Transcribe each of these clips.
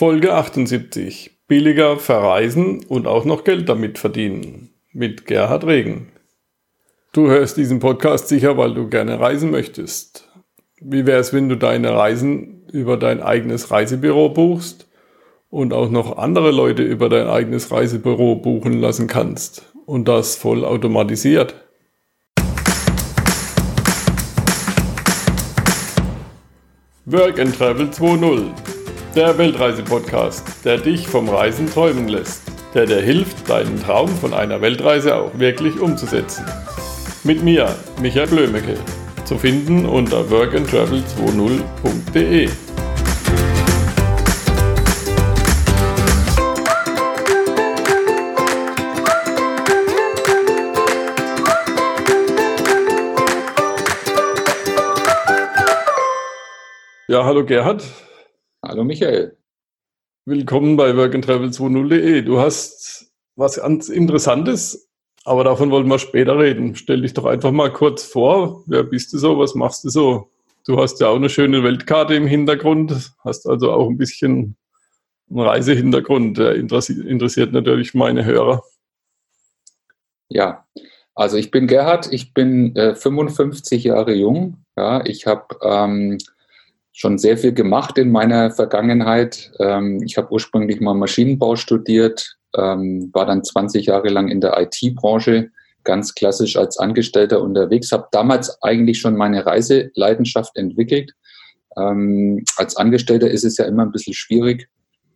Folge 78. Billiger verreisen und auch noch Geld damit verdienen. Mit Gerhard Regen. Du hörst diesen Podcast sicher, weil du gerne reisen möchtest. Wie wäre es, wenn du deine Reisen über dein eigenes Reisebüro buchst und auch noch andere Leute über dein eigenes Reisebüro buchen lassen kannst und das voll automatisiert? Work and Travel 2.0 der Weltreise-Podcast, der dich vom Reisen träumen lässt, der dir hilft, deinen Traum von einer Weltreise auch wirklich umzusetzen. Mit mir, Michael Blömecke, zu finden unter workandtravel20.de. Ja, hallo Gerhard. Hallo Michael. Willkommen bei workandtravel20.de. Du hast was ganz Interessantes, aber davon wollen wir später reden. Stell dich doch einfach mal kurz vor. Wer bist du so? Was machst du so? Du hast ja auch eine schöne Weltkarte im Hintergrund, hast also auch ein bisschen einen Reisehintergrund. Der interessiert natürlich meine Hörer. Ja, also ich bin Gerhard, ich bin äh, 55 Jahre jung. Ja, ich habe ähm, schon sehr viel gemacht in meiner Vergangenheit. Ähm, ich habe ursprünglich mal Maschinenbau studiert, ähm, war dann 20 Jahre lang in der IT-Branche, ganz klassisch als Angestellter unterwegs, habe damals eigentlich schon meine Reiseleidenschaft entwickelt. Ähm, als Angestellter ist es ja immer ein bisschen schwierig,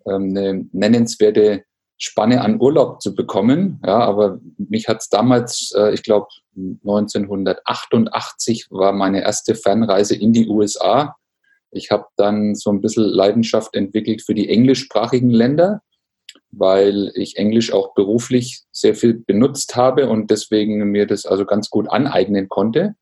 ähm, eine nennenswerte Spanne an Urlaub zu bekommen. Ja, aber mich hat es damals, äh, ich glaube 1988 war meine erste Fernreise in die USA ich habe dann so ein bisschen Leidenschaft entwickelt für die englischsprachigen Länder, weil ich Englisch auch beruflich sehr viel benutzt habe und deswegen mir das also ganz gut aneignen konnte.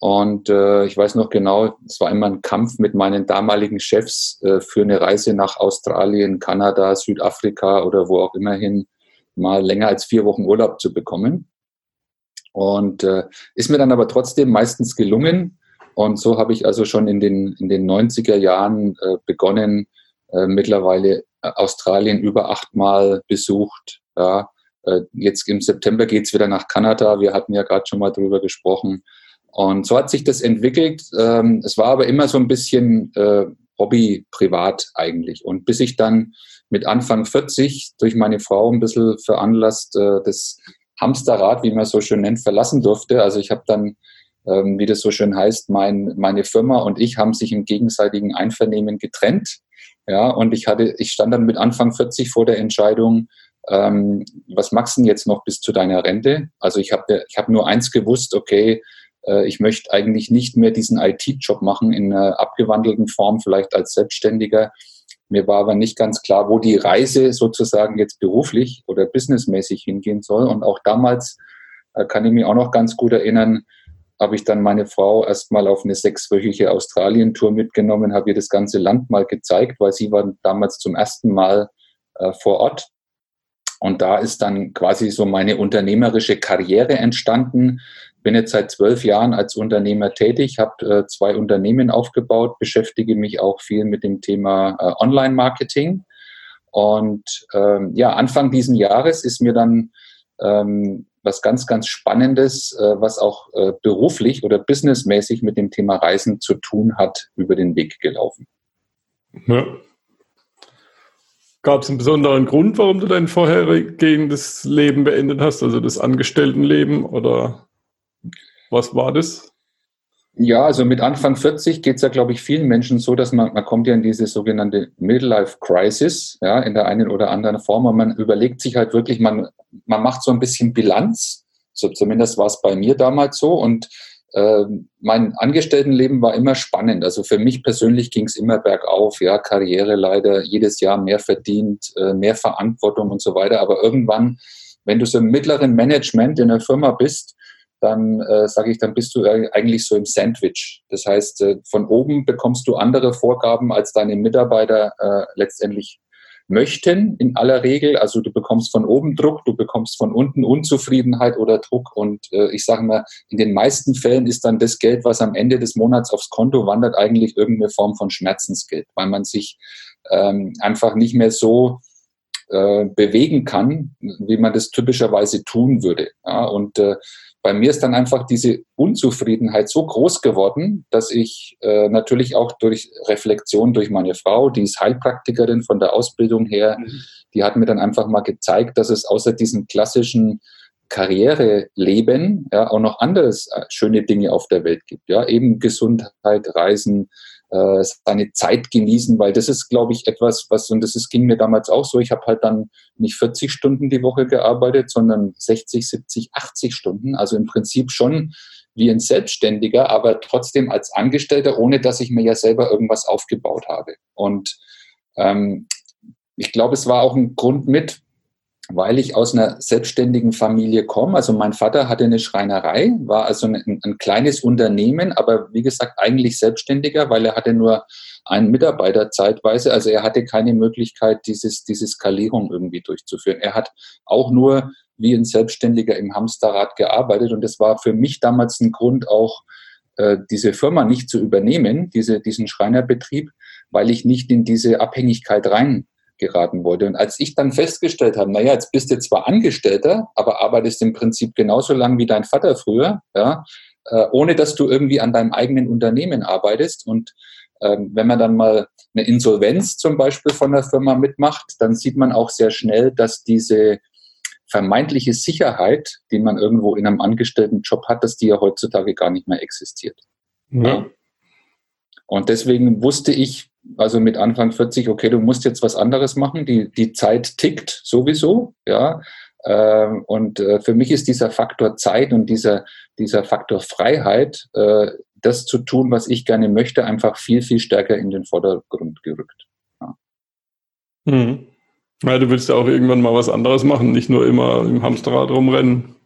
Und äh, ich weiß noch genau, es war immer ein Kampf mit meinen damaligen Chefs äh, für eine Reise nach Australien, Kanada, Südafrika oder wo auch immer hin, mal länger als vier Wochen Urlaub zu bekommen. Und äh, ist mir dann aber trotzdem meistens gelungen, und so habe ich also schon in den, in den 90er Jahren äh, begonnen, äh, mittlerweile äh, Australien über achtmal besucht. Ja. Äh, jetzt im September geht's wieder nach Kanada. Wir hatten ja gerade schon mal drüber gesprochen. Und so hat sich das entwickelt. Ähm, es war aber immer so ein bisschen äh, Hobby privat eigentlich. Und bis ich dann mit Anfang 40 durch meine Frau ein bisschen veranlasst, äh, das Hamsterrad, wie man so schön nennt, verlassen durfte. Also ich habe dann wie das so schön heißt, mein, meine Firma und ich haben sich im gegenseitigen Einvernehmen getrennt. Ja, und ich hatte, ich stand dann mit Anfang 40 vor der Entscheidung, ähm, was machst du denn jetzt noch bis zu deiner Rente? Also ich habe ich hab nur eins gewusst, okay, äh, ich möchte eigentlich nicht mehr diesen IT-Job machen in einer abgewandelten Form, vielleicht als Selbstständiger. Mir war aber nicht ganz klar, wo die Reise sozusagen jetzt beruflich oder businessmäßig hingehen soll. Und auch damals äh, kann ich mich auch noch ganz gut erinnern, habe ich dann meine Frau erstmal auf eine sechswöchige Australien-Tour mitgenommen, habe ihr das ganze Land mal gezeigt, weil sie war damals zum ersten Mal äh, vor Ort. Und da ist dann quasi so meine unternehmerische Karriere entstanden. Bin jetzt seit zwölf Jahren als Unternehmer tätig, habe äh, zwei Unternehmen aufgebaut, beschäftige mich auch viel mit dem Thema äh, Online-Marketing. Und ähm, ja, Anfang diesen Jahres ist mir dann ähm, was ganz, ganz Spannendes, äh, was auch äh, beruflich oder businessmäßig mit dem Thema Reisen zu tun hat, über den Weg gelaufen. Ja. Gab es einen besonderen Grund, warum du dein vorheriges Leben beendet hast, also das Angestelltenleben oder was war das? Ja, also mit Anfang 40 geht es ja, glaube ich, vielen Menschen so, dass man, man kommt ja in diese sogenannte Midlife Crisis, ja, in der einen oder anderen Form. Und man überlegt sich halt wirklich, man, man macht so ein bisschen Bilanz. So, zumindest war es bei mir damals so. Und äh, mein Angestelltenleben war immer spannend. Also für mich persönlich ging es immer bergauf, ja, Karriere leider, jedes Jahr mehr verdient, äh, mehr Verantwortung und so weiter. Aber irgendwann, wenn du so im mittleren Management in der Firma bist, dann äh, sage ich, dann bist du eigentlich so im Sandwich. Das heißt, äh, von oben bekommst du andere Vorgaben, als deine Mitarbeiter äh, letztendlich möchten, in aller Regel. Also du bekommst von oben Druck, du bekommst von unten Unzufriedenheit oder Druck. Und äh, ich sage mal, in den meisten Fällen ist dann das Geld, was am Ende des Monats aufs Konto wandert, eigentlich irgendeine Form von Schmerzensgeld, weil man sich ähm, einfach nicht mehr so äh, bewegen kann, wie man das typischerweise tun würde. Ja, und äh, bei mir ist dann einfach diese Unzufriedenheit so groß geworden, dass ich äh, natürlich auch durch Reflexion durch meine Frau, die ist Heilpraktikerin von der Ausbildung her, mhm. die hat mir dann einfach mal gezeigt, dass es außer diesen klassischen Karriereleben ja auch noch anderes äh, schöne Dinge auf der Welt gibt. Ja, eben Gesundheit, Reisen, äh, seine Zeit genießen, weil das ist, glaube ich, etwas, was, und das ist, ging mir damals auch so, ich habe halt dann nicht 40 Stunden die Woche gearbeitet, sondern 60, 70, 80 Stunden, also im Prinzip schon wie ein Selbstständiger, aber trotzdem als Angestellter, ohne dass ich mir ja selber irgendwas aufgebaut habe. Und ähm, ich glaube, es war auch ein Grund mit, weil ich aus einer selbstständigen Familie komme. Also mein Vater hatte eine Schreinerei, war also ein, ein, kleines Unternehmen, aber wie gesagt eigentlich selbstständiger, weil er hatte nur einen Mitarbeiter zeitweise. Also er hatte keine Möglichkeit, dieses, diese Skalierung irgendwie durchzuführen. Er hat auch nur wie ein Selbstständiger im Hamsterrad gearbeitet und das war für mich damals ein Grund auch, äh, diese Firma nicht zu übernehmen, diese, diesen Schreinerbetrieb, weil ich nicht in diese Abhängigkeit rein geraten wollte. Und als ich dann festgestellt habe, naja, jetzt bist du zwar Angestellter, aber arbeitest im Prinzip genauso lang wie dein Vater früher, ja, äh, ohne dass du irgendwie an deinem eigenen Unternehmen arbeitest. Und ähm, wenn man dann mal eine Insolvenz zum Beispiel von der Firma mitmacht, dann sieht man auch sehr schnell, dass diese vermeintliche Sicherheit, die man irgendwo in einem angestellten Job hat, dass die ja heutzutage gar nicht mehr existiert. Ja. Und deswegen wusste ich, also mit Anfang 40, okay, du musst jetzt was anderes machen. Die, die Zeit tickt sowieso, ja. Ähm, und äh, für mich ist dieser Faktor Zeit und dieser, dieser Faktor Freiheit, äh, das zu tun, was ich gerne möchte, einfach viel, viel stärker in den Vordergrund gerückt. Ja. Mhm. Ja, du willst ja auch irgendwann mal was anderes machen, nicht nur immer im Hamsterrad rumrennen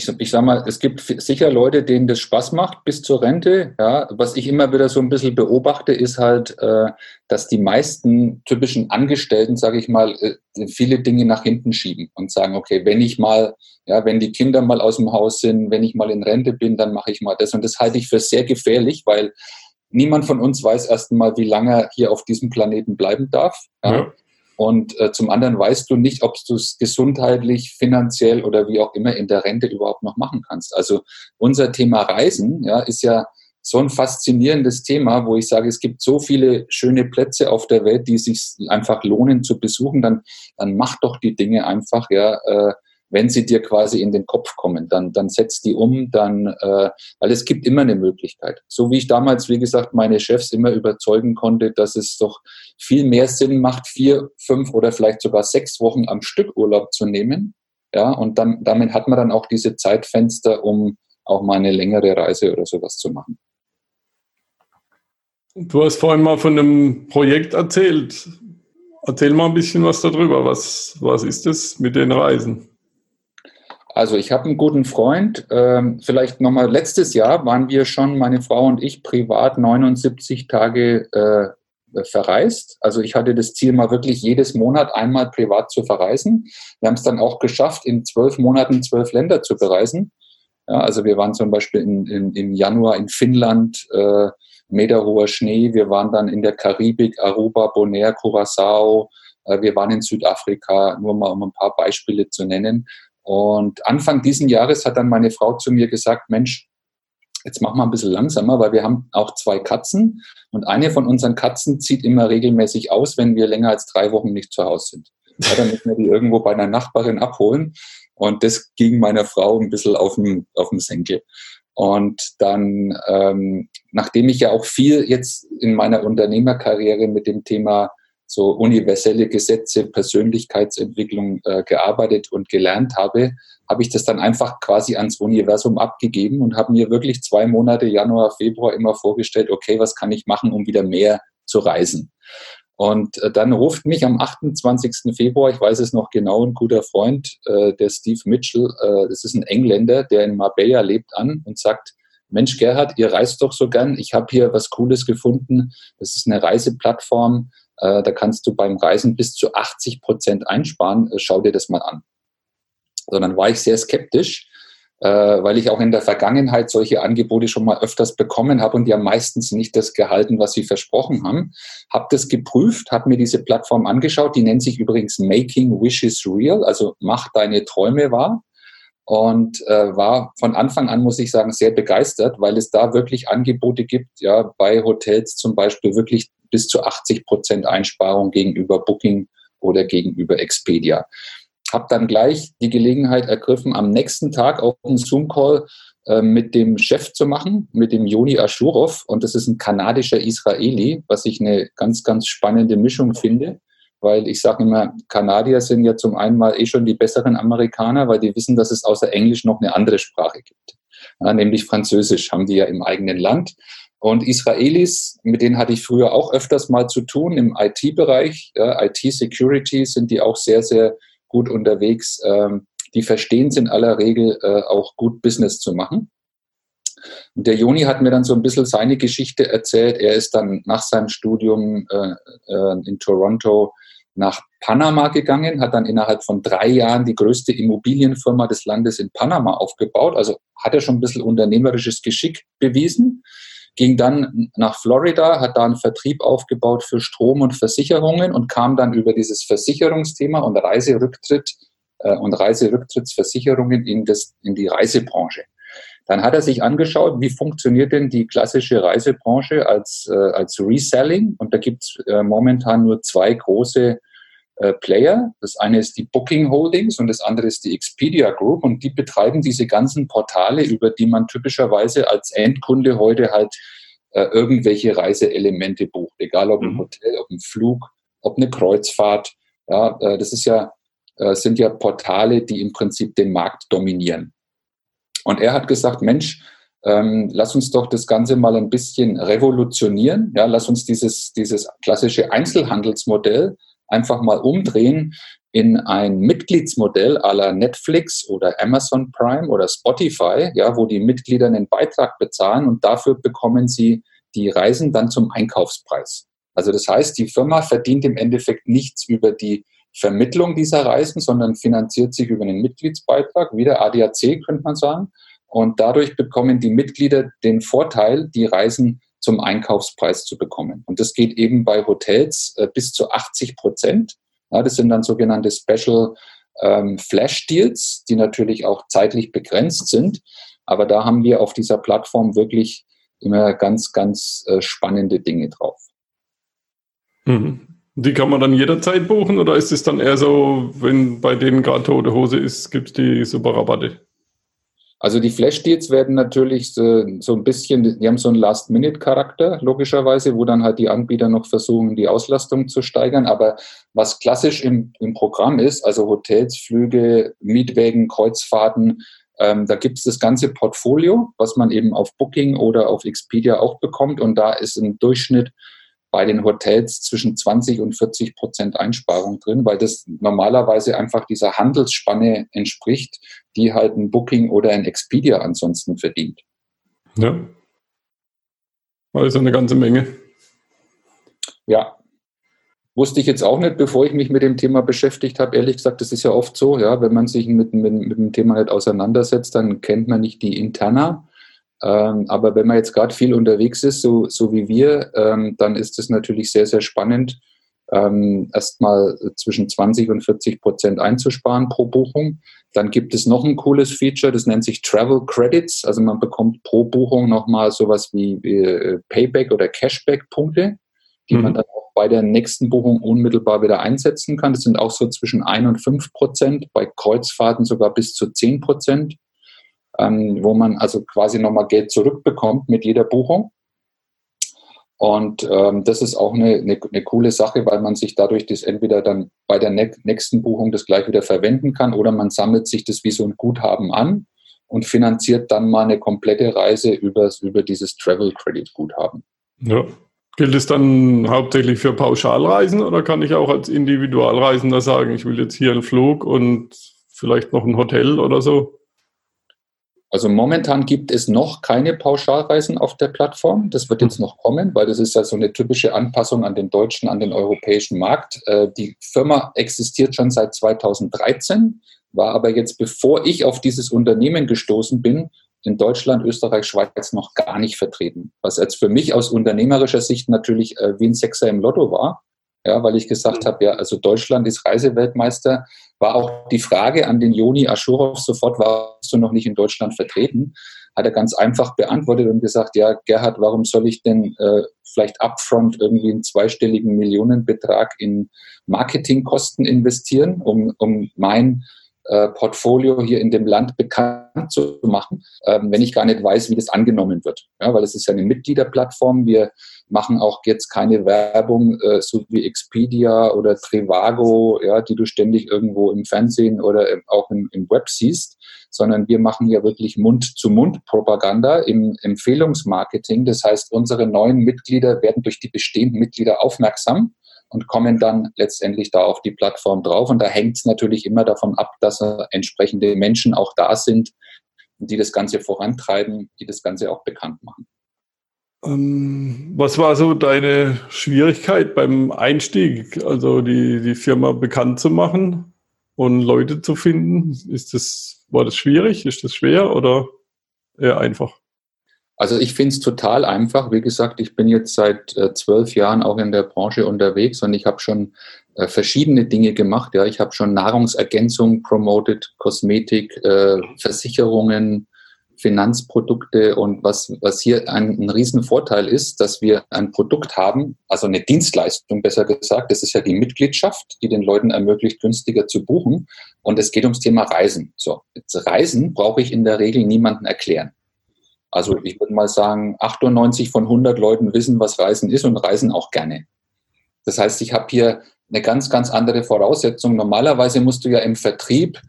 ich, ich sag mal, es gibt sicher Leute, denen das Spaß macht bis zur Rente. Ja, was ich immer wieder so ein bisschen beobachte, ist halt, äh, dass die meisten typischen Angestellten, sage ich mal, äh, viele Dinge nach hinten schieben und sagen, okay, wenn ich mal, ja, wenn die Kinder mal aus dem Haus sind, wenn ich mal in Rente bin, dann mache ich mal das. Und das halte ich für sehr gefährlich, weil niemand von uns weiß erst einmal, wie lange er hier auf diesem Planeten bleiben darf. Ja. ja. Und äh, zum anderen weißt du nicht, ob du es gesundheitlich, finanziell oder wie auch immer in der Rente überhaupt noch machen kannst. Also unser Thema Reisen ja, ist ja so ein faszinierendes Thema, wo ich sage, es gibt so viele schöne Plätze auf der Welt, die sich einfach lohnen zu besuchen. Dann, dann mach doch die Dinge einfach, ja. Äh, wenn sie dir quasi in den Kopf kommen, dann, dann setz die um, dann, äh, weil es gibt immer eine Möglichkeit. So wie ich damals, wie gesagt, meine Chefs immer überzeugen konnte, dass es doch viel mehr Sinn macht, vier, fünf oder vielleicht sogar sechs Wochen am Stück Urlaub zu nehmen. Ja, und dann, damit hat man dann auch diese Zeitfenster, um auch mal eine längere Reise oder sowas zu machen. Du hast vorhin mal von einem Projekt erzählt. Erzähl mal ein bisschen was darüber. Was, was ist es mit den Reisen? Also ich habe einen guten Freund. Ähm, vielleicht nochmal, letztes Jahr waren wir schon, meine Frau und ich, privat 79 Tage äh, verreist. Also ich hatte das Ziel, mal wirklich jedes Monat einmal privat zu verreisen. Wir haben es dann auch geschafft, in zwölf Monaten zwölf Länder zu bereisen. Ja, also wir waren zum Beispiel in, in, im Januar in Finnland, äh, meterhoher Schnee. Wir waren dann in der Karibik, Aruba, Bonaire, Curacao. Äh, wir waren in Südafrika, nur mal um ein paar Beispiele zu nennen. Und Anfang diesen Jahres hat dann meine Frau zu mir gesagt, Mensch, jetzt mach mal ein bisschen langsamer, weil wir haben auch zwei Katzen und eine von unseren Katzen zieht immer regelmäßig aus, wenn wir länger als drei Wochen nicht zu Hause sind. Ja, dann müssen wir die irgendwo bei einer Nachbarin abholen. Und das ging meiner Frau ein bisschen auf dem, auf dem Senkel. Und dann, ähm, nachdem ich ja auch viel jetzt in meiner Unternehmerkarriere mit dem Thema so universelle Gesetze, Persönlichkeitsentwicklung äh, gearbeitet und gelernt habe, habe ich das dann einfach quasi ans Universum abgegeben und habe mir wirklich zwei Monate, Januar, Februar, immer vorgestellt, okay, was kann ich machen, um wieder mehr zu reisen. Und äh, dann ruft mich am 28. Februar, ich weiß es noch genau, ein guter Freund, äh, der Steve Mitchell, äh, das ist ein Engländer, der in Marbella lebt, an und sagt, Mensch, Gerhard, ihr reist doch so gern. Ich habe hier was Cooles gefunden. Das ist eine Reiseplattform. Äh, da kannst du beim Reisen bis zu 80 Prozent einsparen. Äh, schau dir das mal an. So, dann war ich sehr skeptisch. äh, weil ich auch in der Vergangenheit solche Angebote schon mal öfters bekommen habe und die haben meistens nicht das gehalten, was sie versprochen haben. Habe das geprüft, habe mir diese Plattform angeschaut, die nennt sich übrigens Making Wishes Real, also mach deine Träume wahr und äh, war von Anfang an, muss ich sagen, sehr begeistert, weil es da wirklich Angebote gibt, ja, bei Hotels zum Beispiel wirklich bis zu 80 Prozent Einsparung gegenüber Booking oder gegenüber Expedia. Hab dann gleich die Gelegenheit ergriffen, am nächsten Tag auch einen Zoom-Call äh, mit dem Chef zu machen, mit dem Joni Ashurov. Und das ist ein kanadischer Israeli, was ich eine ganz, ganz spannende Mischung finde weil ich sage immer, Kanadier sind ja zum einen mal eh schon die besseren Amerikaner, weil die wissen, dass es außer Englisch noch eine andere Sprache gibt, ja, nämlich Französisch haben die ja im eigenen Land. Und Israelis, mit denen hatte ich früher auch öfters mal zu tun im IT-Bereich, ja, IT-Security sind die auch sehr, sehr gut unterwegs. Ähm, die verstehen es in aller Regel äh, auch gut Business zu machen. Und der Joni hat mir dann so ein bisschen seine Geschichte erzählt. Er ist dann nach seinem Studium äh, äh, in Toronto nach Panama gegangen, hat dann innerhalb von drei Jahren die größte Immobilienfirma des Landes in Panama aufgebaut. Also hat er schon ein bisschen unternehmerisches Geschick bewiesen. Ging dann nach Florida, hat da einen Vertrieb aufgebaut für Strom und Versicherungen und kam dann über dieses Versicherungsthema und Reiserücktritt äh, und Reiserücktrittsversicherungen in, das, in die Reisebranche. Dann hat er sich angeschaut, wie funktioniert denn die klassische Reisebranche als, äh, als Reselling. Und da gibt es äh, momentan nur zwei große äh, Player. Das eine ist die Booking Holdings und das andere ist die Expedia Group. Und die betreiben diese ganzen Portale, über die man typischerweise als Endkunde heute halt äh, irgendwelche Reiseelemente bucht. Egal ob ein mhm. Hotel, ob ein Flug, ob eine Kreuzfahrt. Ja, äh, das ist ja, äh, sind ja Portale, die im Prinzip den Markt dominieren. Und er hat gesagt, Mensch, ähm, lass uns doch das Ganze mal ein bisschen revolutionieren. Ja, lass uns dieses, dieses klassische Einzelhandelsmodell einfach mal umdrehen in ein Mitgliedsmodell aller Netflix oder Amazon Prime oder Spotify, ja, wo die Mitglieder einen Beitrag bezahlen und dafür bekommen sie die Reisen dann zum Einkaufspreis. Also das heißt, die Firma verdient im Endeffekt nichts über die Vermittlung dieser Reisen, sondern finanziert sich über einen Mitgliedsbeitrag, wie der ADAC könnte man sagen. Und dadurch bekommen die Mitglieder den Vorteil, die Reisen zum Einkaufspreis zu bekommen. Und das geht eben bei Hotels äh, bis zu 80 Prozent. Ja, das sind dann sogenannte Special ähm, Flash Deals, die natürlich auch zeitlich begrenzt sind. Aber da haben wir auf dieser Plattform wirklich immer ganz, ganz äh, spannende Dinge drauf. Mhm. Die kann man dann jederzeit buchen oder ist es dann eher so, wenn bei denen gerade tote Hose ist, gibt es die super Rabatte? Also die Flash-Deals werden natürlich so, so, ein bisschen, die haben so einen Last-Minute-Charakter, logischerweise, wo dann halt die Anbieter noch versuchen, die Auslastung zu steigern. Aber was klassisch im, im Programm ist, also Hotels, Flüge, Mietwägen, Kreuzfahrten, ähm, da gibt es das ganze Portfolio, was man eben auf Booking oder auf Expedia auch bekommt. Und da ist im Durchschnitt bei den Hotels zwischen 20 und 40 Prozent Einsparung drin, weil das normalerweise einfach dieser Handelsspanne entspricht, die halt ein Booking oder ein Expedia ansonsten verdient. Ja. Also eine ganze Menge. Ja. Wusste ich jetzt auch nicht, bevor ich mich mit dem Thema beschäftigt habe. Ehrlich gesagt, das ist ja oft so, ja, wenn man sich mit, mit, mit dem Thema nicht auseinandersetzt, dann kennt man nicht die Interna. Ähm, aber wenn man jetzt gerade viel unterwegs ist, so, so wie wir, ähm, dann ist es natürlich sehr, sehr spannend, ähm, erstmal zwischen 20 und 40 Prozent einzusparen pro Buchung. Dann gibt es noch ein cooles Feature, das nennt sich Travel Credits. Also man bekommt pro Buchung nochmal sowas wie, wie äh, Payback oder Cashback-Punkte, die mhm. man dann auch bei der nächsten Buchung unmittelbar wieder einsetzen kann. Das sind auch so zwischen 1 und 5 Prozent, bei Kreuzfahrten sogar bis zu 10 Prozent ähm, wo man also quasi nochmal Geld zurückbekommt mit jeder Buchung. Und ähm, das ist auch eine, eine, eine, coole Sache, weil man sich dadurch das entweder dann bei der nächsten Buchung das gleich wieder verwenden kann oder man sammelt sich das wie so ein Guthaben an und finanziert dann mal eine komplette Reise über, über dieses Travel Credit Guthaben. Ja. Gilt es dann hauptsächlich für Pauschalreisen oder kann ich auch als Individualreisender sagen, ich will jetzt hier einen Flug und vielleicht noch ein Hotel oder so? Also momentan gibt es noch keine Pauschalreisen auf der Plattform. Das wird jetzt noch kommen, weil das ist ja so eine typische Anpassung an den deutschen, an den europäischen Markt. Äh, die Firma existiert schon seit 2013. war aber jetzt, bevor ich auf dieses Unternehmen gestoßen bin, in Deutschland, Österreich, Schweiz noch gar nicht vertreten. Was jetzt für mich aus unternehmerischer Sicht natürlich äh, wie ein Sechser im Lotto war. Ja, weil ich gesagt habe, ja, also Deutschland ist Reiseweltmeister. War auch die Frage an den Joni Aschurov sofort, warst du noch nicht in Deutschland vertreten? Hat er ganz einfach beantwortet und gesagt, ja, Gerhard, warum soll ich denn äh, vielleicht upfront irgendwie einen zweistelligen Millionenbetrag in Marketingkosten investieren, um, um mein äh, Portfolio hier in dem Land bekannt zu machen, ähm, wenn ich gar nicht weiß, wie das angenommen wird. Ja, weil es ist ja eine Mitgliederplattform. Wir machen auch jetzt keine Werbung, äh, so wie Expedia oder Trivago, ja, die du ständig irgendwo im Fernsehen oder auch im, im Web siehst, sondern wir machen ja wirklich Mund-zu-Mund-Propaganda im Empfehlungsmarketing. Das heißt, unsere neuen Mitglieder werden durch die bestehenden Mitglieder aufmerksam und kommen dann letztendlich da auf die Plattform drauf. Und da hängt es natürlich immer davon ab, dass entsprechende Menschen auch da sind, die das Ganze vorantreiben, die das Ganze auch bekannt machen. Ähm, was war so deine Schwierigkeit beim Einstieg, also die, die Firma bekannt zu machen und Leute zu finden? Ist das, war das schwierig? Ist das schwer oder eher einfach? Also ich finde es total einfach. Wie gesagt, ich bin jetzt seit äh, zwölf Jahren auch in der Branche unterwegs und ich habe schon äh, verschiedene Dinge gemacht. Ja, ich habe schon Nahrungsergänzung promoted, Kosmetik, äh, Versicherungen, Finanzprodukte und was, was hier ein, ein Riesenvorteil ist, dass wir ein Produkt haben, also eine Dienstleistung besser gesagt, das ist ja die Mitgliedschaft, die den Leuten ermöglicht, günstiger zu buchen und es geht ums Thema Reisen. So, Reisen brauche ich in der Regel niemanden erklären. Also ich würde mal sagen, 98 von 100 Leuten wissen, was Reisen ist und reisen auch gerne. Das heißt, ich habe hier eine ganz, ganz andere Voraussetzung. Normalerweise musst du ja im Vertrieb,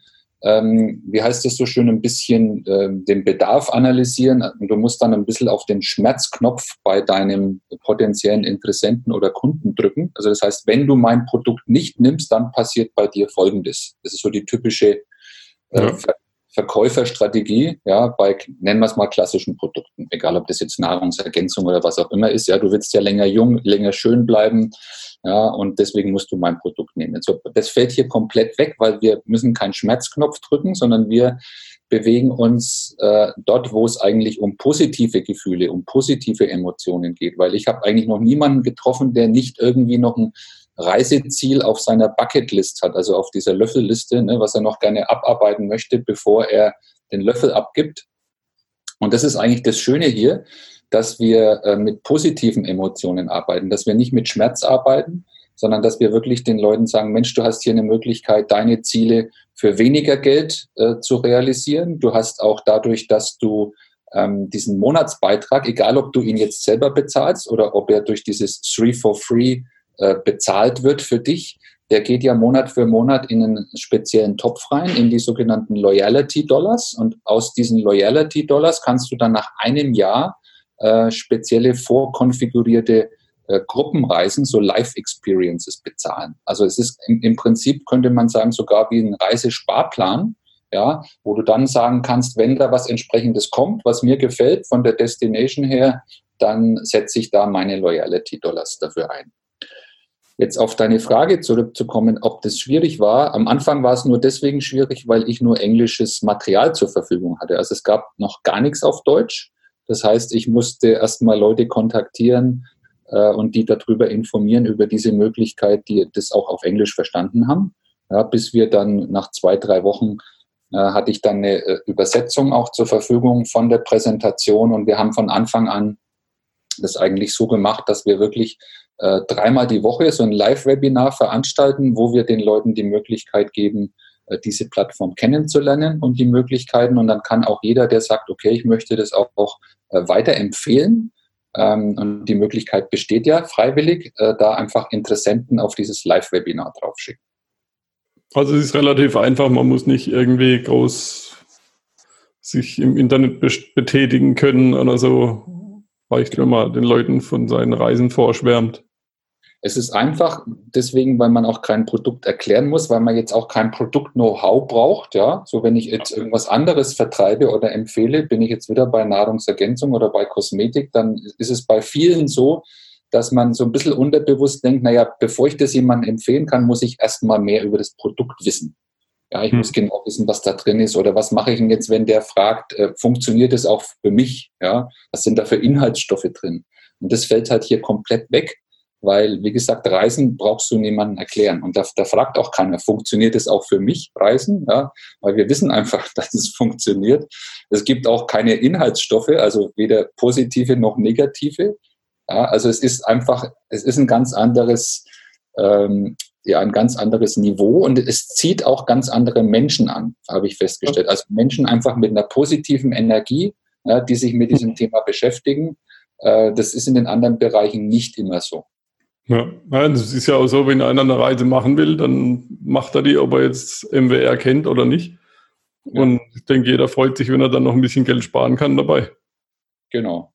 ähm, wie heißt das so schön, ein bisschen äh, den Bedarf analysieren. Und du musst dann ein bisschen auf den Schmerzknopf bei deinem potenziellen Interessenten oder Kunden drücken. Also das heißt, wenn du mein Produkt nicht nimmst, dann passiert bei dir Folgendes. Das ist so die typische äh, ja. Verkäuferstrategie, ja, bei, nennen wir es mal klassischen Produkten, egal ob das jetzt Nahrungsergänzung oder was auch immer ist, ja, du willst ja länger jung, länger schön bleiben, ja, und deswegen musst du mein Produkt nehmen. So, das fällt hier komplett weg, weil wir müssen keinen Schmerzknopf drücken, sondern wir bewegen uns äh, dort, wo es eigentlich um positive Gefühle, um positive Emotionen geht, weil ich habe eigentlich noch niemanden getroffen, der nicht irgendwie noch ein Reiseziel auf seiner Bucketlist hat, also auf dieser Löffelliste, ne, was er noch gerne abarbeiten möchte, bevor er den Löffel abgibt. Und das ist eigentlich das Schöne hier, dass wir äh, mit positiven Emotionen arbeiten, dass wir nicht mit Schmerz arbeiten, sondern dass wir wirklich den Leuten sagen, Mensch, du hast hier eine Möglichkeit, deine Ziele für weniger Geld äh, zu realisieren. Du hast auch dadurch, dass du ähm, diesen Monatsbeitrag, egal ob du ihn jetzt selber bezahlst oder ob er durch dieses Three for Free äh, bezahlt wird für dich, der geht ja Monat für Monat in einen speziellen Topf rein, in die sogenannten Loyalty Dollars. Und aus diesen Loyalty Dollars kannst du dann nach einem Jahr äh, spezielle vorkonfigurierte äh, Gruppenreisen, so Life Experiences bezahlen. Also es ist im, im Prinzip, könnte man sagen, sogar wie ein Reisesparplan, ja, wo du dann sagen kannst, wenn da was entsprechendes kommt, was mir gefällt von der Destination her, dann setze ich da meine Loyalty Dollars dafür ein. Jetzt auf deine Frage zurückzukommen, ob das schwierig war. Am Anfang war es nur deswegen schwierig, weil ich nur englisches Material zur Verfügung hatte. Also es gab noch gar nichts auf Deutsch. Das heißt, ich musste erstmal Leute kontaktieren äh, und die darüber informieren, über diese Möglichkeit, die das auch auf Englisch verstanden haben. Ja, bis wir dann nach zwei, drei Wochen äh, hatte ich dann eine äh, Übersetzung auch zur Verfügung von der Präsentation und wir haben von Anfang an das eigentlich so gemacht, dass wir wirklich äh, dreimal die Woche so ein Live-Webinar veranstalten, wo wir den Leuten die Möglichkeit geben, äh, diese Plattform kennenzulernen und die Möglichkeiten. Und dann kann auch jeder, der sagt, okay, ich möchte das auch, auch äh, weiterempfehlen, ähm, und die Möglichkeit besteht ja freiwillig, äh, da einfach Interessenten auf dieses Live-Webinar draufschicken. Also es ist relativ einfach, man muss nicht irgendwie groß sich im Internet betätigen können oder so reicht, wenn man den Leuten von seinen Reisen vorschwärmt. Es ist einfach deswegen, weil man auch kein Produkt erklären muss, weil man jetzt auch kein Produkt-Know-how braucht. Ja, so wenn ich jetzt irgendwas anderes vertreibe oder empfehle, bin ich jetzt wieder bei Nahrungsergänzung oder bei Kosmetik, dann ist es bei vielen so, dass man so ein bisschen unterbewusst denkt, naja, bevor ich das jemandem empfehlen kann, muss ich erstmal mehr über das Produkt wissen. Ja, ich hm. muss genau wissen, was da drin ist oder was mache ich denn jetzt, wenn der fragt, äh, funktioniert es auch für mich? Ja, was sind da für Inhaltsstoffe drin? Und das fällt halt hier komplett weg, weil, wie gesagt, Reisen brauchst du niemandem erklären. Und da, da fragt auch keiner, funktioniert es auch für mich, Reisen? Ja, weil wir wissen einfach, dass es funktioniert. Es gibt auch keine Inhaltsstoffe, also weder positive noch negative. Ja, also es ist einfach, es ist ein ganz anderes, ähm, ja, ein ganz anderes Niveau und es zieht auch ganz andere Menschen an, habe ich festgestellt. Also Menschen einfach mit einer positiven Energie, ja, die sich mit diesem Thema beschäftigen. Äh, das ist in den anderen Bereichen nicht immer so. Ja, das ist ja auch so, wenn einer eine Reise machen will, dann macht er die, ob er jetzt MWR kennt oder nicht. Ja. Und ich denke, jeder freut sich, wenn er dann noch ein bisschen Geld sparen kann dabei. Genau.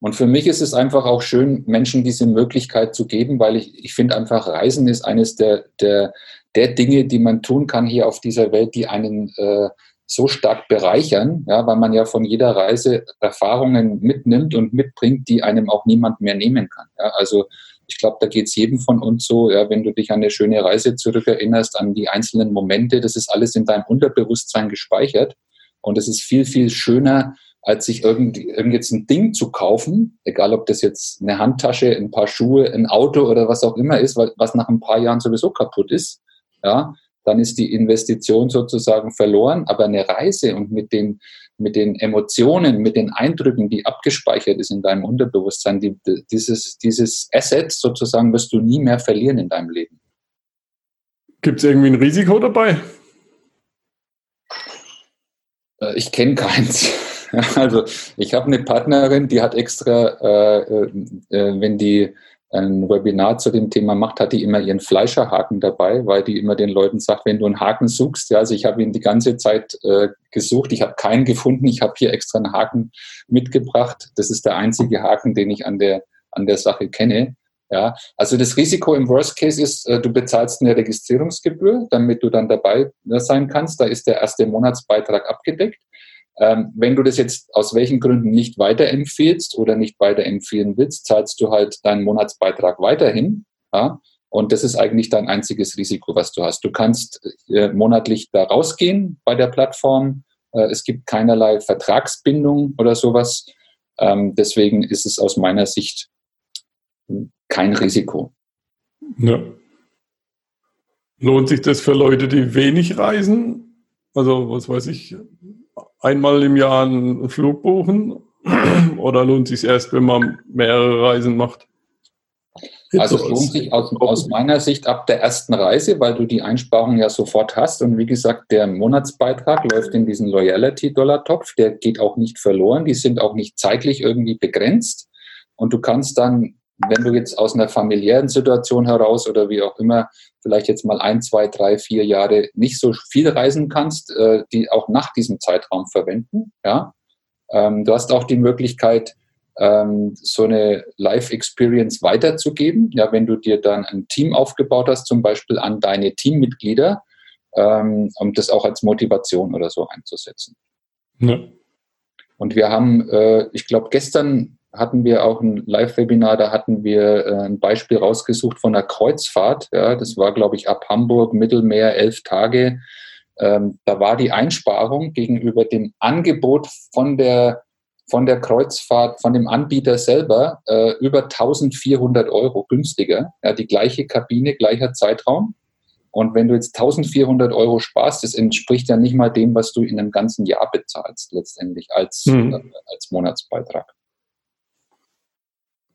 Und für mich ist es einfach auch schön, Menschen diese Möglichkeit zu geben, weil ich, ich finde einfach, Reisen ist eines der, der, der Dinge, die man tun kann hier auf dieser Welt, die einen äh, so stark bereichern, ja, weil man ja von jeder Reise Erfahrungen mitnimmt und mitbringt, die einem auch niemand mehr nehmen kann. Ja. Also ich glaube, da geht es jedem von uns so, ja, wenn du dich an eine schöne Reise zurückerinnerst, an die einzelnen Momente, das ist alles in deinem Unterbewusstsein gespeichert. Und es ist viel, viel schöner, als sich irgendwie, irgend jetzt ein Ding zu kaufen, egal ob das jetzt eine Handtasche, ein paar Schuhe, ein Auto oder was auch immer ist, was nach ein paar Jahren sowieso kaputt ist, ja, dann ist die Investition sozusagen verloren. Aber eine Reise und mit den, mit den Emotionen, mit den Eindrücken, die abgespeichert ist in deinem Unterbewusstsein, die, dieses, dieses Asset sozusagen wirst du nie mehr verlieren in deinem Leben. Gibt es irgendwie ein Risiko dabei? Äh, ich kenne keins. Also ich habe eine Partnerin, die hat extra, äh, äh, äh, wenn die ein Webinar zu dem Thema macht, hat die immer ihren Fleischerhaken dabei, weil die immer den Leuten sagt, wenn du einen Haken suchst, ja, also ich habe ihn die ganze Zeit äh, gesucht, ich habe keinen gefunden, ich habe hier extra einen Haken mitgebracht. Das ist der einzige Haken, den ich an der, an der Sache kenne. Ja, also das Risiko im Worst Case ist, äh, du bezahlst eine Registrierungsgebühr, damit du dann dabei sein kannst. Da ist der erste Monatsbeitrag abgedeckt. Ähm, wenn du das jetzt aus welchen Gründen nicht weiterempfehlst oder nicht weiterempfehlen willst, zahlst du halt deinen Monatsbeitrag weiterhin. Ja? Und das ist eigentlich dein einziges Risiko, was du hast. Du kannst äh, monatlich da rausgehen bei der Plattform. Äh, es gibt keinerlei Vertragsbindung oder sowas. Ähm, deswegen ist es aus meiner Sicht kein Risiko. Ja. Lohnt sich das für Leute, die wenig reisen? Also, was weiß ich, einmal im Jahr einen Flug buchen oder lohnt sich erst, wenn man mehrere Reisen macht? Also es lohnt sich aus, aus, meiner Sicht ab der ersten Reise, weil du die Einsparung ja sofort hast. Und wie gesagt, der Monatsbeitrag läuft in diesen Loyalty-Dollar-Topf. Der geht auch nicht verloren. Die sind auch nicht zeitlich irgendwie begrenzt. Und du kannst dann, wenn du jetzt aus einer familiären Situation heraus oder wie auch immer vielleicht jetzt mal ein, zwei, drei, vier Jahre nicht so viel reisen kannst, äh, die auch nach diesem Zeitraum verwenden. Ja? Ähm, du hast auch die Möglichkeit, ähm, so eine Live-Experience weiterzugeben. Ja, wenn du dir dann ein Team aufgebaut hast, zum Beispiel an deine Teammitglieder, ähm, um das auch als Motivation oder so einzusetzen. Ja. Und wir haben, äh, ich glaube, gestern hatten wir auch ein Live-Webinar, da hatten wir äh, ein Beispiel rausgesucht von einer Kreuzfahrt. Ja, das war, glaube ich, ab Hamburg, Mittelmeer, elf Tage. Ähm, da war die Einsparung gegenüber dem Angebot von der, von der Kreuzfahrt, von dem Anbieter selber, äh, über 1400 Euro günstiger. Ja, die gleiche Kabine, gleicher Zeitraum. Und wenn du jetzt 1400 Euro sparst, das entspricht ja nicht mal dem, was du in einem ganzen Jahr bezahlst, letztendlich als, mhm. äh, als Monatsbeitrag.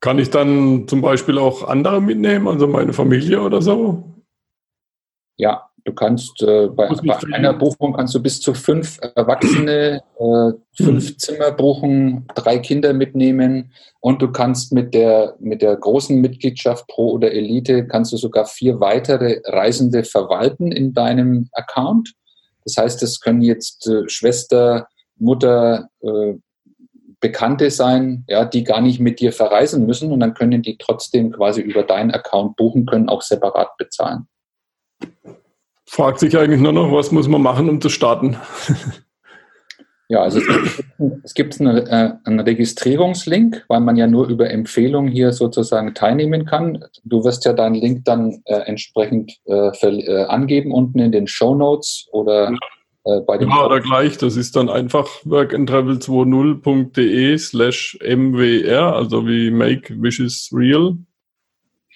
Kann ich dann zum Beispiel auch andere mitnehmen, also meine Familie oder so? Ja, du kannst äh, bei, bei einer Buchung kannst du bis zu fünf Erwachsene, äh, fünf mhm. Zimmer buchen, drei Kinder mitnehmen und du kannst mit der, mit der großen Mitgliedschaft Pro oder Elite kannst du sogar vier weitere Reisende verwalten in deinem Account. Das heißt, es können jetzt äh, Schwester, Mutter, äh, Bekannte sein, ja, die gar nicht mit dir verreisen müssen und dann können die trotzdem quasi über deinen Account buchen, können auch separat bezahlen. Fragt sich eigentlich nur noch, was muss man machen, um zu starten? Ja, also es gibt, es gibt einen, äh, einen, Registrierungslink, weil man ja nur über Empfehlung hier sozusagen teilnehmen kann. Du wirst ja deinen Link dann äh, entsprechend äh, äh angeben unten in den Show Notes oder äh, bei dem. Ja, oder gleich. Das ist dann einfach workandtravel20.de slash MWR, also wie Make Wishes Real.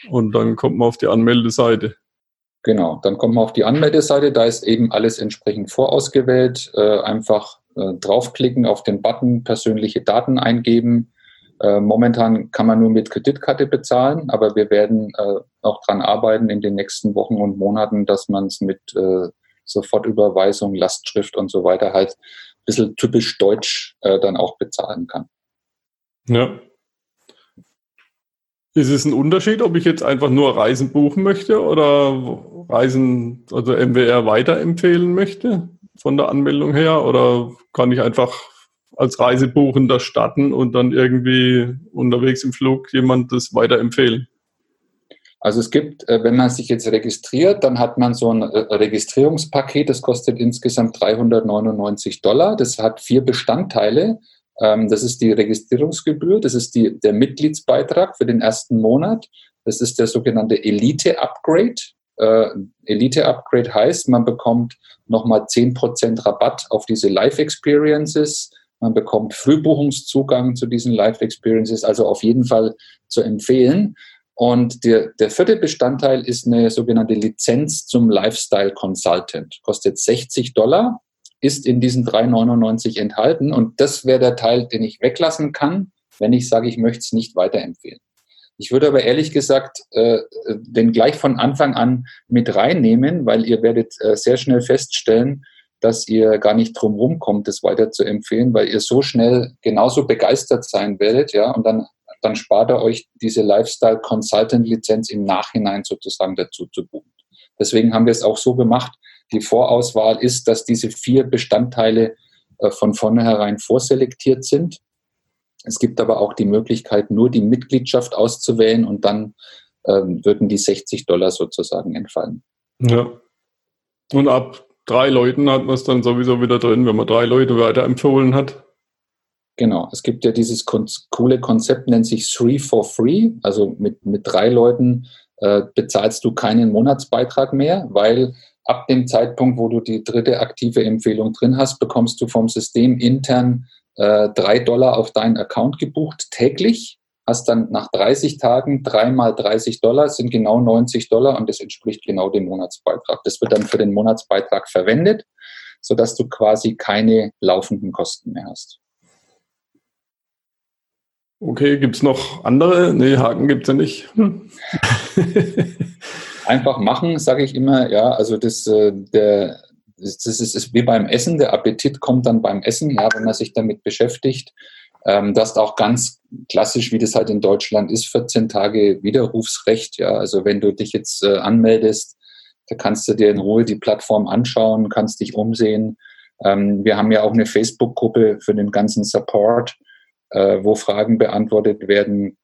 Und dann kommt man auf die Anmeldeseite. Genau, dann kommt man auf die Anmeldeseite, da ist eben alles entsprechend vorausgewählt. Äh, einfach äh, draufklicken auf den Button, persönliche Daten eingeben. Äh, momentan kann man nur mit Kreditkarte bezahlen, aber wir werden äh, auch daran arbeiten in den nächsten Wochen und Monaten, dass man es mit äh, Sofortüberweisung, Lastschrift und so weiter halt ein bisschen typisch deutsch äh, dann auch bezahlen kann. Ja. Ist es ein Unterschied, ob ich jetzt einfach nur Reisen buchen möchte oder Reisen, also MWR weiterempfehlen möchte von der Anmeldung her? Oder kann ich einfach als Reisebuchender starten und dann irgendwie unterwegs im Flug jemand das weiterempfehlen? Also es gibt, äh, wenn man sich jetzt registriert, dann hat man so ein äh, Registrierungspaket, das kostet insgesamt 399 Dollar. Das hat vier Bestandteile. Ähm, das ist die Registrierungsgebühr, das ist die, der Mitgliedsbeitrag für den ersten Monat, das ist der sogenannte Elite-Upgrade. Äh, Elite-Upgrade heißt, man bekommt nochmal 10% Rabatt auf diese Live-Experiences. Man bekommt Frühbuchungszugang zu diesen Live-Experiences, also auf jeden Fall zu empfehlen. Und der, der vierte Bestandteil ist eine sogenannte Lizenz zum Lifestyle Consultant. Kostet 60 Dollar ist in diesen 3,99 enthalten. Und das wäre der Teil, den ich weglassen kann, wenn ich sage, ich möchte es nicht weiterempfehlen. Ich würde aber ehrlich gesagt äh, den gleich von Anfang an mit reinnehmen, weil ihr werdet äh, sehr schnell feststellen, dass ihr gar nicht drum rumkommt, das weiter zu empfehlen, weil ihr so schnell genauso begeistert sein werdet, ja, und dann, dann spart ihr euch diese Lifestyle Consultant Lizenz im Nachhinein sozusagen dazu zu buchen. Deswegen haben wir es auch so gemacht, die Vorauswahl ist, dass diese vier Bestandteile äh, von vornherein vorselektiert sind. Es gibt aber auch die Möglichkeit, nur die Mitgliedschaft auszuwählen und dann ähm, würden die 60 Dollar sozusagen entfallen. Ja. Und ab drei Leuten hat man es dann sowieso wieder drin, wenn man drei Leute weiterempfohlen hat. Genau, es gibt ja dieses coole Konzept, nennt sich Three for Free. Also mit, mit drei Leuten äh, bezahlst du keinen Monatsbeitrag mehr, weil ab dem Zeitpunkt, wo du die dritte aktive Empfehlung drin hast, bekommst du vom System intern äh, drei Dollar auf deinen Account gebucht täglich. Hast dann nach 30 Tagen dreimal 30 Dollar, sind genau 90 Dollar und das entspricht genau dem Monatsbeitrag. Das wird dann für den Monatsbeitrag verwendet, sodass du quasi keine laufenden Kosten mehr hast. Okay, gibt es noch andere? Nee, Haken gibt es ja nicht. Hm. Einfach machen, sage ich immer. Ja, also das, äh, der, das, das ist, ist, wie beim Essen. Der Appetit kommt dann beim Essen, ja, wenn man sich damit beschäftigt. Ähm, das ist auch ganz klassisch, wie das halt in Deutschland ist, 14 Tage Widerrufsrecht. Ja, also wenn du dich jetzt äh, anmeldest, da kannst du dir in Ruhe die Plattform anschauen, kannst dich umsehen. Ähm, wir haben ja auch eine Facebook-Gruppe für den ganzen Support, äh, wo Fragen beantwortet werden.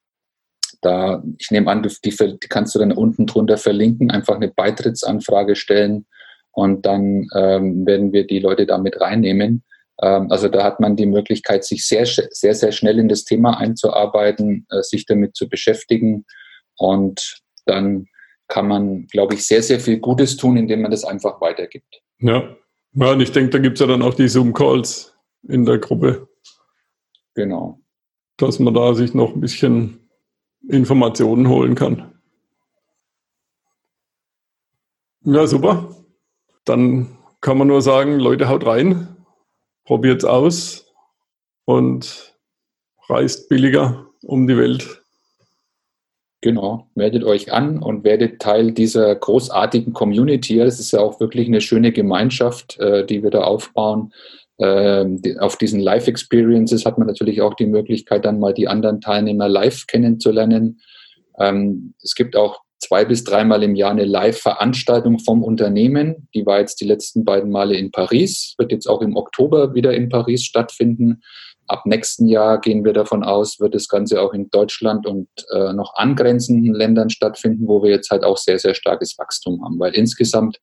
Da, ich nehme an, die, die, kannst du dann unten drunter verlinken, einfach eine Beitrittsanfrage stellen und dann ähm, werden wir die Leute da mit reinnehmen. Ähm, also da hat man die Möglichkeit, sich sehr, sehr, sehr schnell in das Thema einzuarbeiten, äh, sich damit zu beschäftigen und dann kann man, glaube ich, sehr, sehr viel Gutes tun, indem man das einfach weitergibt. Ja, ja und ich denke, da gibt es ja dann auch die Zoom-Calls in der Gruppe. Genau. Dass man da sich noch ein bisschen Informationen holen kann. Ja, super. Dann kann man nur sagen, Leute, haut rein, probiert's aus und reist billiger um die Welt. Genau, meldet euch an und werdet Teil dieser großartigen Community. Das ist ja auch wirklich eine schöne Gemeinschaft, äh, die wir da aufbauen. Ähm, auf diesen Live-Experiences hat man natürlich auch die Möglichkeit, dann mal die anderen Teilnehmer live kennenzulernen. Ähm, es gibt auch zwei bis dreimal im Jahr eine Live-Veranstaltung vom Unternehmen. Die war jetzt die letzten beiden Male in Paris, wird jetzt auch im Oktober wieder in Paris stattfinden. Ab nächsten Jahr gehen wir davon aus, wird das Ganze auch in Deutschland und äh, noch angrenzenden Ländern stattfinden, wo wir jetzt halt auch sehr, sehr starkes Wachstum haben, weil insgesamt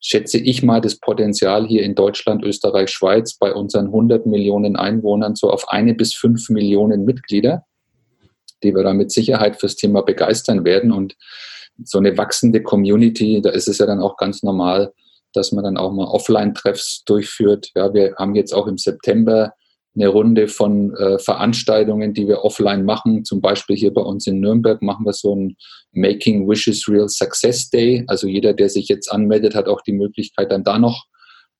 schätze ich mal das Potenzial hier in Deutschland, Österreich, Schweiz bei unseren 100 Millionen Einwohnern so auf eine bis fünf Millionen Mitglieder, die wir da mit Sicherheit fürs Thema begeistern werden. Und so eine wachsende Community, da ist es ja dann auch ganz normal, dass man dann auch mal Offline-Treffs durchführt. Ja, wir haben jetzt auch im September eine Runde von äh, Veranstaltungen, die wir offline machen. Zum Beispiel hier bei uns in Nürnberg machen wir so ein Making Wishes Real Success Day. Also jeder, der sich jetzt anmeldet, hat auch die Möglichkeit, dann da noch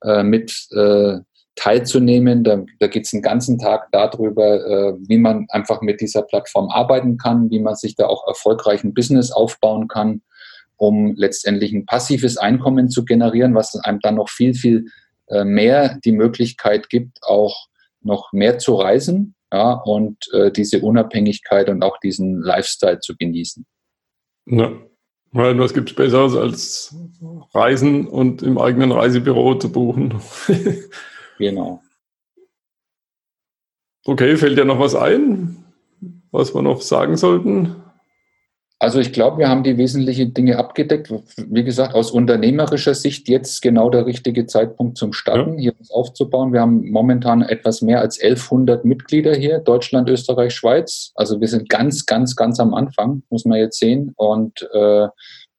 äh, mit äh, teilzunehmen. Da, da geht es einen ganzen Tag darüber, äh, wie man einfach mit dieser Plattform arbeiten kann, wie man sich da auch erfolgreich ein Business aufbauen kann, um letztendlich ein passives Einkommen zu generieren, was einem dann noch viel, viel äh, mehr die Möglichkeit gibt, auch noch mehr zu reisen ja, und äh, diese Unabhängigkeit und auch diesen Lifestyle zu genießen. Ja. Weil was gibt es Besseres als Reisen und im eigenen Reisebüro zu buchen? genau. Okay, fällt dir noch was ein, was wir noch sagen sollten? Also ich glaube, wir haben die wesentlichen Dinge abgedeckt. Wie gesagt, aus unternehmerischer Sicht jetzt genau der richtige Zeitpunkt zum Starten, ja. hier was aufzubauen. Wir haben momentan etwas mehr als 1100 Mitglieder hier, Deutschland, Österreich, Schweiz. Also wir sind ganz, ganz, ganz am Anfang, muss man jetzt sehen. Und äh,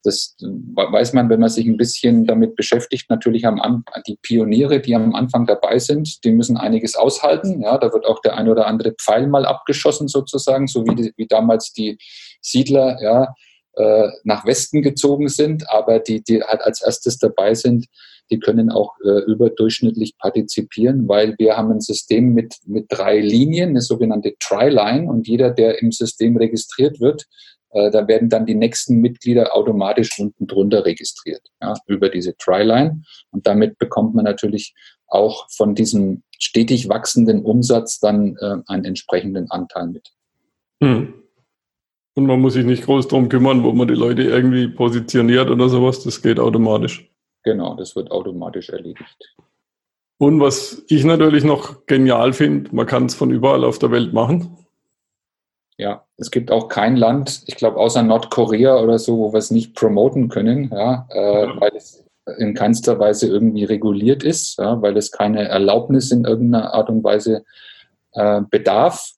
das weiß man, wenn man sich ein bisschen damit beschäftigt. Natürlich haben die Pioniere, die am Anfang dabei sind, die müssen einiges aushalten. Ja, da wird auch der ein oder andere Pfeil mal abgeschossen sozusagen, so wie, die, wie damals die Siedler ja, äh, nach Westen gezogen sind. Aber die, die halt als erstes dabei sind, die können auch äh, überdurchschnittlich partizipieren, weil wir haben ein System mit, mit drei Linien, eine sogenannte Tri-Line. Und jeder, der im System registriert wird, äh, da werden dann die nächsten Mitglieder automatisch unten drunter registriert, ja, über diese Tryline. Und damit bekommt man natürlich auch von diesem stetig wachsenden Umsatz dann äh, einen entsprechenden Anteil mit. Hm. Und man muss sich nicht groß darum kümmern, wo man die Leute irgendwie positioniert oder sowas. Das geht automatisch. Genau, das wird automatisch erledigt. Und was ich natürlich noch genial finde, man kann es von überall auf der Welt machen. Ja, es gibt auch kein Land, ich glaube, außer Nordkorea oder so, wo wir es nicht promoten können, ja, äh, ja. weil es in keinster Weise irgendwie reguliert ist, ja, weil es keine Erlaubnis in irgendeiner Art und Weise äh, bedarf.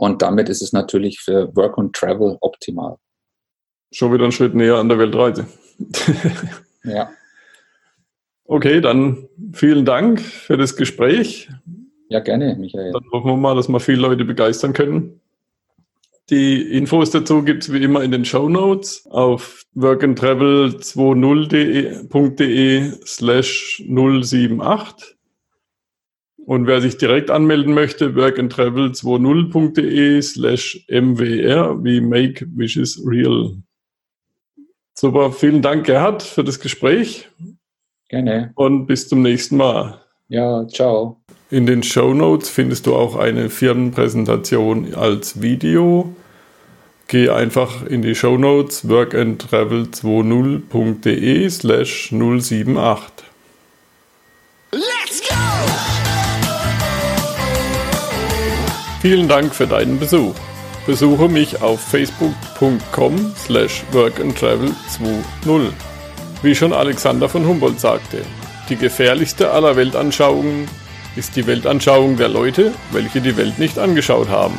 Und damit ist es natürlich für Work und Travel optimal. Schon wieder ein Schritt näher an der Weltreise. ja. Okay, dann vielen Dank für das Gespräch. Ja, gerne, Michael. Dann hoffen wir mal, dass wir viele Leute begeistern können. Die Infos dazu gibt es wie immer in den Show Notes auf workandtravel20.de slash 078. Und wer sich direkt anmelden möchte, workandtravel20.de slash mwr wie Make Wishes Real. Super, vielen Dank Gerhard für das Gespräch. Gerne. Und bis zum nächsten Mal. Ja, ciao. In den Show Notes findest du auch eine Firmenpräsentation als Video Geh einfach in die Show Notes workandtravel20.de slash 078. Vielen Dank für deinen Besuch. Besuche mich auf facebook.com slash workandtravel20. Wie schon Alexander von Humboldt sagte, die gefährlichste aller Weltanschauungen ist die Weltanschauung der Leute, welche die Welt nicht angeschaut haben.